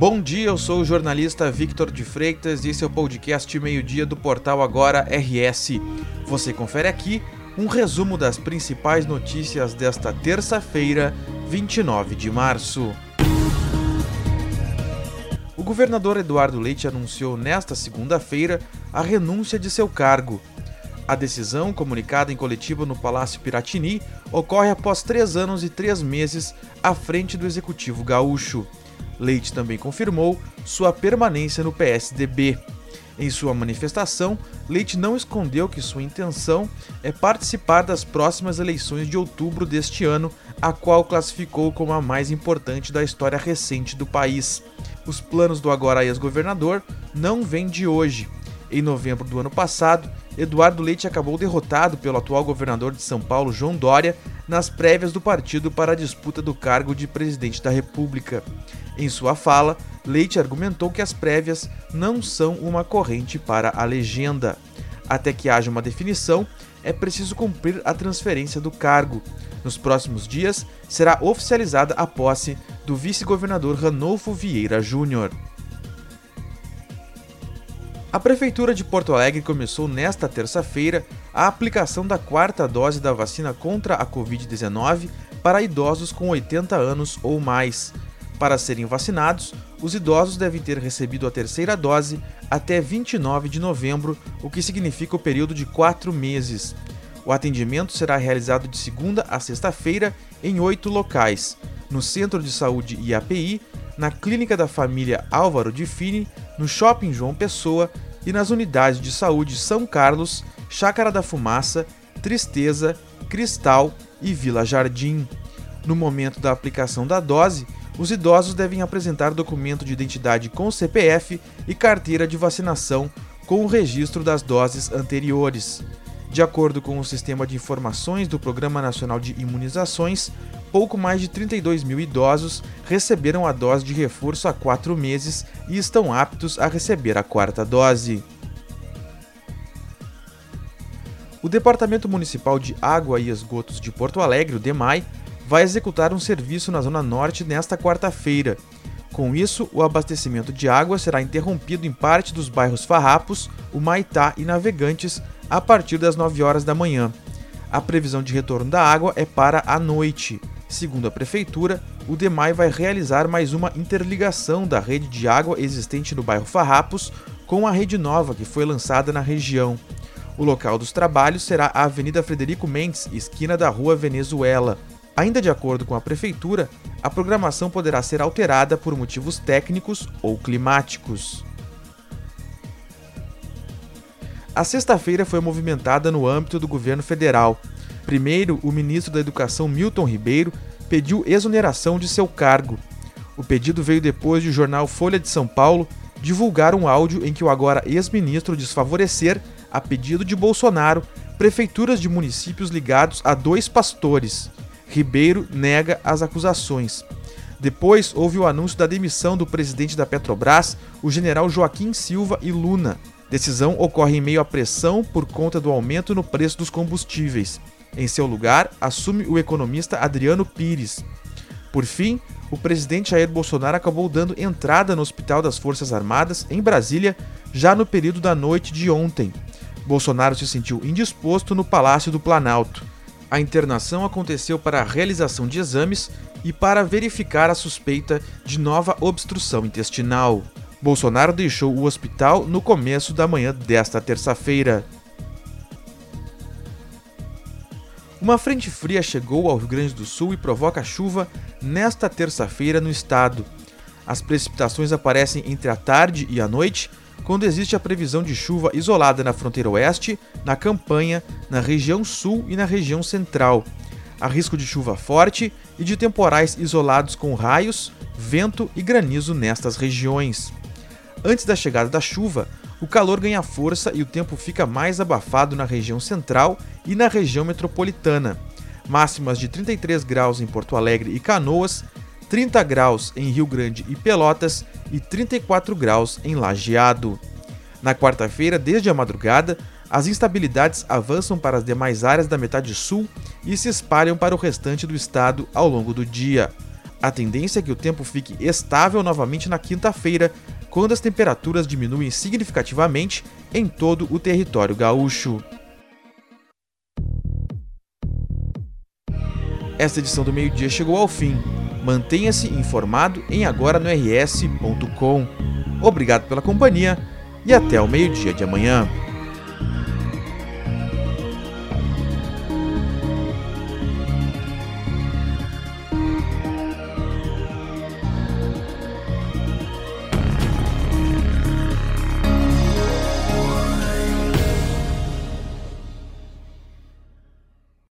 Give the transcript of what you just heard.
Bom dia, eu sou o jornalista Victor de Freitas e esse é o podcast Meio-Dia do portal Agora RS. Você confere aqui um resumo das principais notícias desta terça-feira, 29 de março. O governador Eduardo Leite anunciou nesta segunda-feira a renúncia de seu cargo. A decisão, comunicada em coletiva no Palácio Piratini, ocorre após três anos e três meses à frente do Executivo Gaúcho. Leite também confirmou sua permanência no PSDB. Em sua manifestação, Leite não escondeu que sua intenção é participar das próximas eleições de outubro deste ano, a qual classificou como a mais importante da história recente do país. Os planos do agora ex-governador não vêm de hoje. Em novembro do ano passado, Eduardo Leite acabou derrotado pelo atual governador de São Paulo, João Dória, nas prévias do partido para a disputa do cargo de presidente da República. Em sua fala, Leite argumentou que as prévias não são uma corrente para a legenda. Até que haja uma definição, é preciso cumprir a transferência do cargo. Nos próximos dias, será oficializada a posse do vice-governador Ranolfo Vieira Júnior. A Prefeitura de Porto Alegre começou nesta terça-feira a aplicação da quarta dose da vacina contra a Covid-19 para idosos com 80 anos ou mais. Para serem vacinados, os idosos devem ter recebido a terceira dose até 29 de novembro, o que significa o período de quatro meses. O atendimento será realizado de segunda a sexta-feira em oito locais: no Centro de Saúde IAPI, na Clínica da Família Álvaro de Fini, no Shopping João Pessoa e nas unidades de saúde São Carlos, Chácara da Fumaça, Tristeza, Cristal e Vila Jardim. No momento da aplicação da dose, os idosos devem apresentar documento de identidade com CPF e carteira de vacinação com o registro das doses anteriores. De acordo com o Sistema de Informações do Programa Nacional de Imunizações, pouco mais de 32 mil idosos receberam a dose de reforço há quatro meses e estão aptos a receber a quarta dose. O Departamento Municipal de Água e Esgotos de Porto Alegre, o DEMAI, vai executar um serviço na Zona Norte nesta quarta-feira. Com isso, o abastecimento de água será interrompido em parte dos bairros Farrapos, Humaitá e Navegantes a partir das 9 horas da manhã. A previsão de retorno da água é para a noite. Segundo a prefeitura, o DEMAI vai realizar mais uma interligação da rede de água existente no bairro Farrapos com a rede nova que foi lançada na região. O local dos trabalhos será a Avenida Frederico Mendes, esquina da Rua Venezuela. Ainda de acordo com a prefeitura, a programação poderá ser alterada por motivos técnicos ou climáticos. A sexta-feira foi movimentada no âmbito do governo federal. Primeiro, o ministro da Educação Milton Ribeiro pediu exoneração de seu cargo. O pedido veio depois de o jornal Folha de São Paulo divulgar um áudio em que o agora ex-ministro desfavorecer, a pedido de Bolsonaro, prefeituras de municípios ligados a dois pastores. Ribeiro nega as acusações. Depois houve o anúncio da demissão do presidente da Petrobras, o general Joaquim Silva e Luna. Decisão ocorre em meio à pressão por conta do aumento no preço dos combustíveis. Em seu lugar, assume o economista Adriano Pires. Por fim, o presidente Jair Bolsonaro acabou dando entrada no Hospital das Forças Armadas, em Brasília, já no período da noite de ontem. Bolsonaro se sentiu indisposto no Palácio do Planalto. A internação aconteceu para a realização de exames e para verificar a suspeita de nova obstrução intestinal. Bolsonaro deixou o hospital no começo da manhã desta terça-feira. Uma frente fria chegou ao Rio Grande do Sul e provoca chuva nesta terça-feira no estado. As precipitações aparecem entre a tarde e a noite quando existe a previsão de chuva isolada na fronteira oeste, na campanha, na região sul e na região central. Há risco de chuva forte e de temporais isolados com raios, vento e granizo nestas regiões. Antes da chegada da chuva, o calor ganha força e o tempo fica mais abafado na região central e na região metropolitana. Máximas de 33 graus em Porto Alegre e Canoas, 30 graus em Rio Grande e Pelotas e 34 graus em Lajeado. Na quarta-feira, desde a madrugada, as instabilidades avançam para as demais áreas da metade sul e se espalham para o restante do estado ao longo do dia. A tendência é que o tempo fique estável novamente na quinta-feira, quando as temperaturas diminuem significativamente em todo o território gaúcho. Esta edição do meio-dia chegou ao fim. Mantenha-se informado em agora-no-rs.com. Obrigado pela companhia e até o meio-dia de amanhã.